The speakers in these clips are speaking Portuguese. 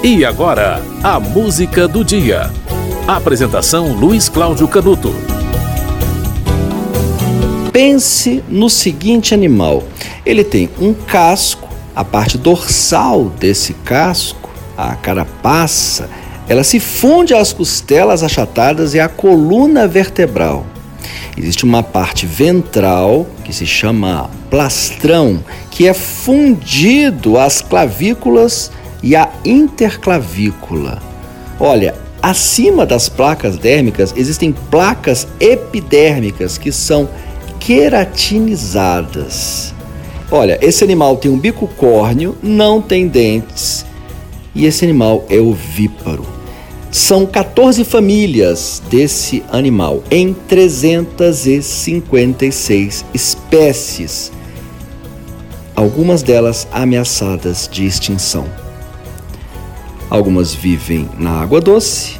E agora, a música do dia. Apresentação Luiz Cláudio Canuto. Pense no seguinte animal: ele tem um casco, a parte dorsal desse casco, a carapaça, ela se funde às costelas achatadas e à coluna vertebral. Existe uma parte ventral que se chama plastrão, que é fundido às clavículas e a interclavícula. Olha, acima das placas dérmicas existem placas epidérmicas que são queratinizadas. Olha, esse animal tem um bico córneo, não tem dentes e esse animal é ovíparo. São 14 famílias desse animal em 356 espécies, algumas delas ameaçadas de extinção. Algumas vivem na água doce,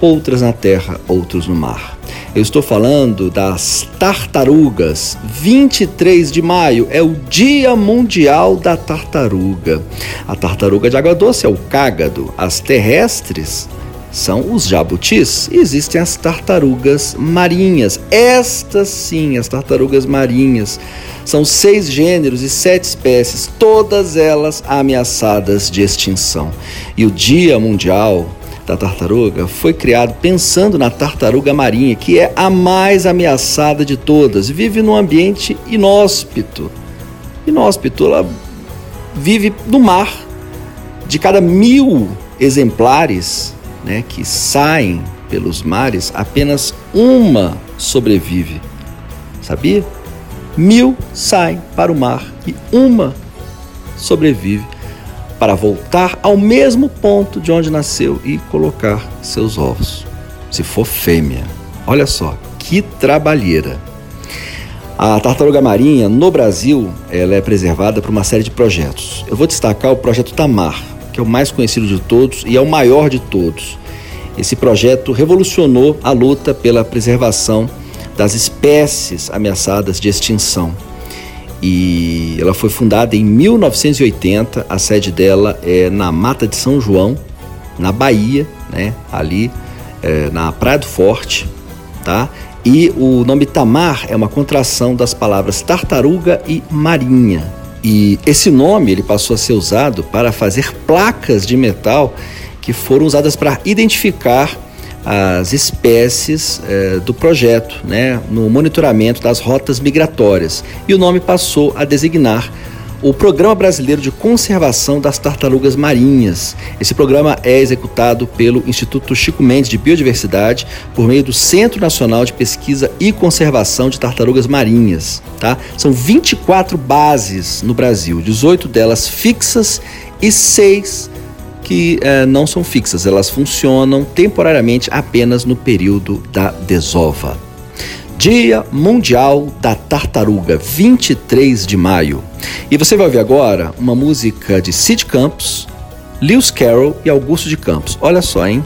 outras na terra, outros no mar. Eu estou falando das tartarugas. 23 de maio é o Dia Mundial da Tartaruga. A tartaruga de água doce é o cágado. As terrestres são os jabutis e existem as tartarugas marinhas. Estas sim, as tartarugas marinhas. São seis gêneros e sete espécies, todas elas ameaçadas de extinção. E o Dia Mundial da Tartaruga foi criado pensando na tartaruga marinha, que é a mais ameaçada de todas. Vive num ambiente inóspito. Inóspito, ela vive no mar. De cada mil exemplares né, que saem pelos mares, apenas uma sobrevive. Sabia? Mil saem para o mar e uma sobrevive para voltar ao mesmo ponto de onde nasceu e colocar seus ovos. Se for fêmea. Olha só, que trabalheira. A tartaruga marinha no Brasil, ela é preservada por uma série de projetos. Eu vou destacar o projeto Tamar, que é o mais conhecido de todos e é o maior de todos. Esse projeto revolucionou a luta pela preservação das espécies ameaçadas de extinção. E ela foi fundada em 1980, a sede dela é na Mata de São João, na Bahia, né? ali é, na Praia do Forte, tá? E o nome Tamar é uma contração das palavras tartaruga e marinha. E esse nome ele passou a ser usado para fazer placas de metal que foram usadas para identificar as espécies eh, do projeto, né, no monitoramento das rotas migratórias. E o nome passou a designar o Programa Brasileiro de Conservação das Tartarugas Marinhas. Esse programa é executado pelo Instituto Chico Mendes de Biodiversidade por meio do Centro Nacional de Pesquisa e Conservação de Tartarugas Marinhas. Tá? São 24 bases no Brasil, 18 delas fixas e 6 que eh, não são fixas, elas funcionam temporariamente apenas no período da desova. Dia Mundial da Tartaruga, 23 de maio. E você vai ouvir agora uma música de Sid Campos, Lewis Carroll e Augusto de Campos. Olha só, hein?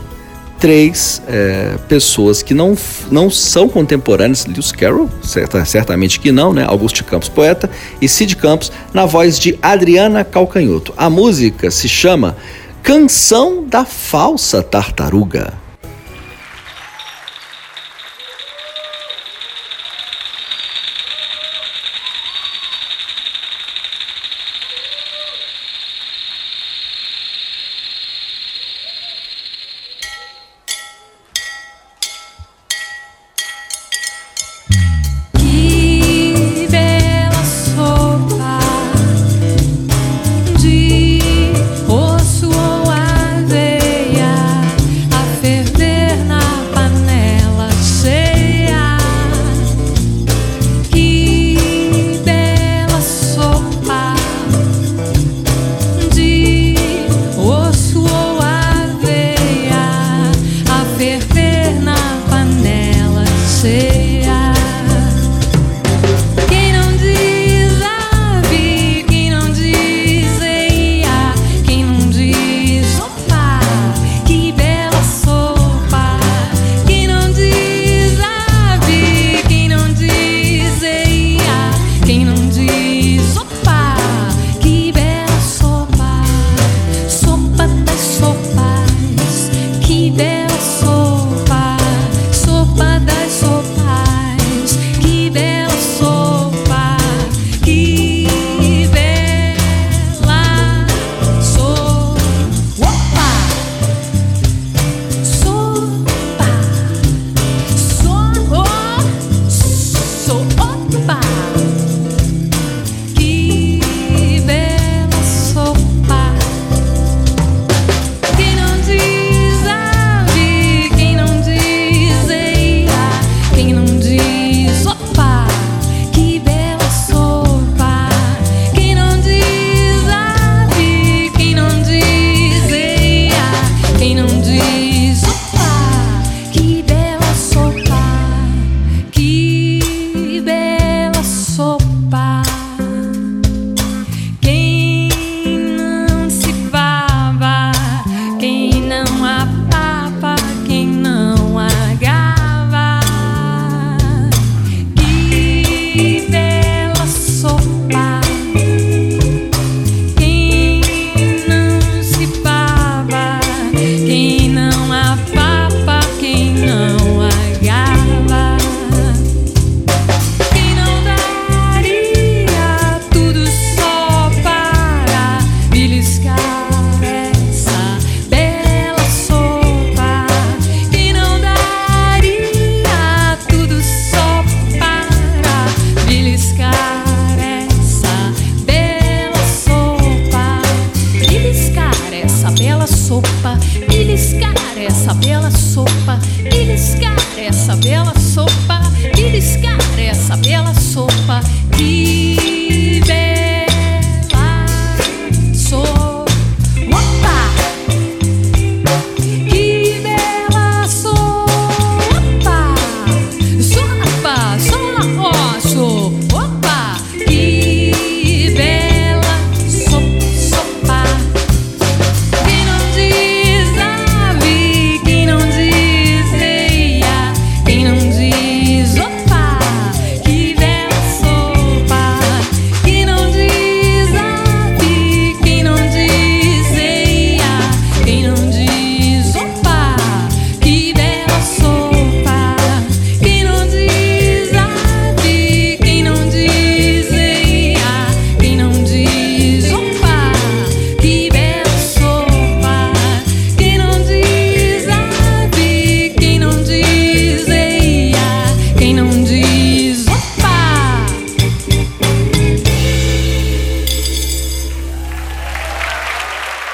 Três é, pessoas que não, não são contemporâneas, Lewis Carroll, certa, certamente que não, né? Augusto de Campos, poeta, e Sid Campos, na voz de Adriana Calcanhoto. A música se chama Canção da Falsa Tartaruga.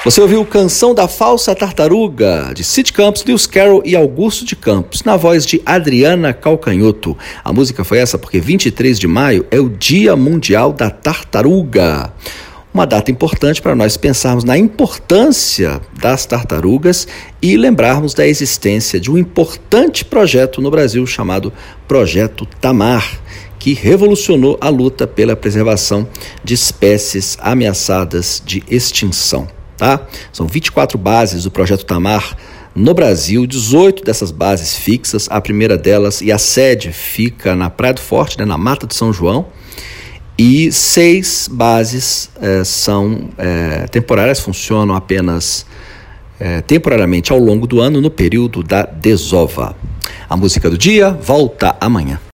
Você ouviu Canção da Falsa Tartaruga, de Sid Campos, Lewis Carroll e Augusto de Campos, na voz de Adriana Calcanhoto. A música foi essa porque 23 de maio é o Dia Mundial da Tartaruga. Uma data importante para nós pensarmos na importância das tartarugas e lembrarmos da existência de um importante projeto no Brasil chamado Projeto Tamar, que revolucionou a luta pela preservação de espécies ameaçadas de extinção tá? São 24 bases do projeto Tamar no Brasil, 18 dessas bases fixas, a primeira delas e a sede fica na Praia do Forte, né, na Mata de São João, e seis bases é, são é, temporárias, funcionam apenas é, temporariamente ao longo do ano, no período da desova. A música do dia volta amanhã.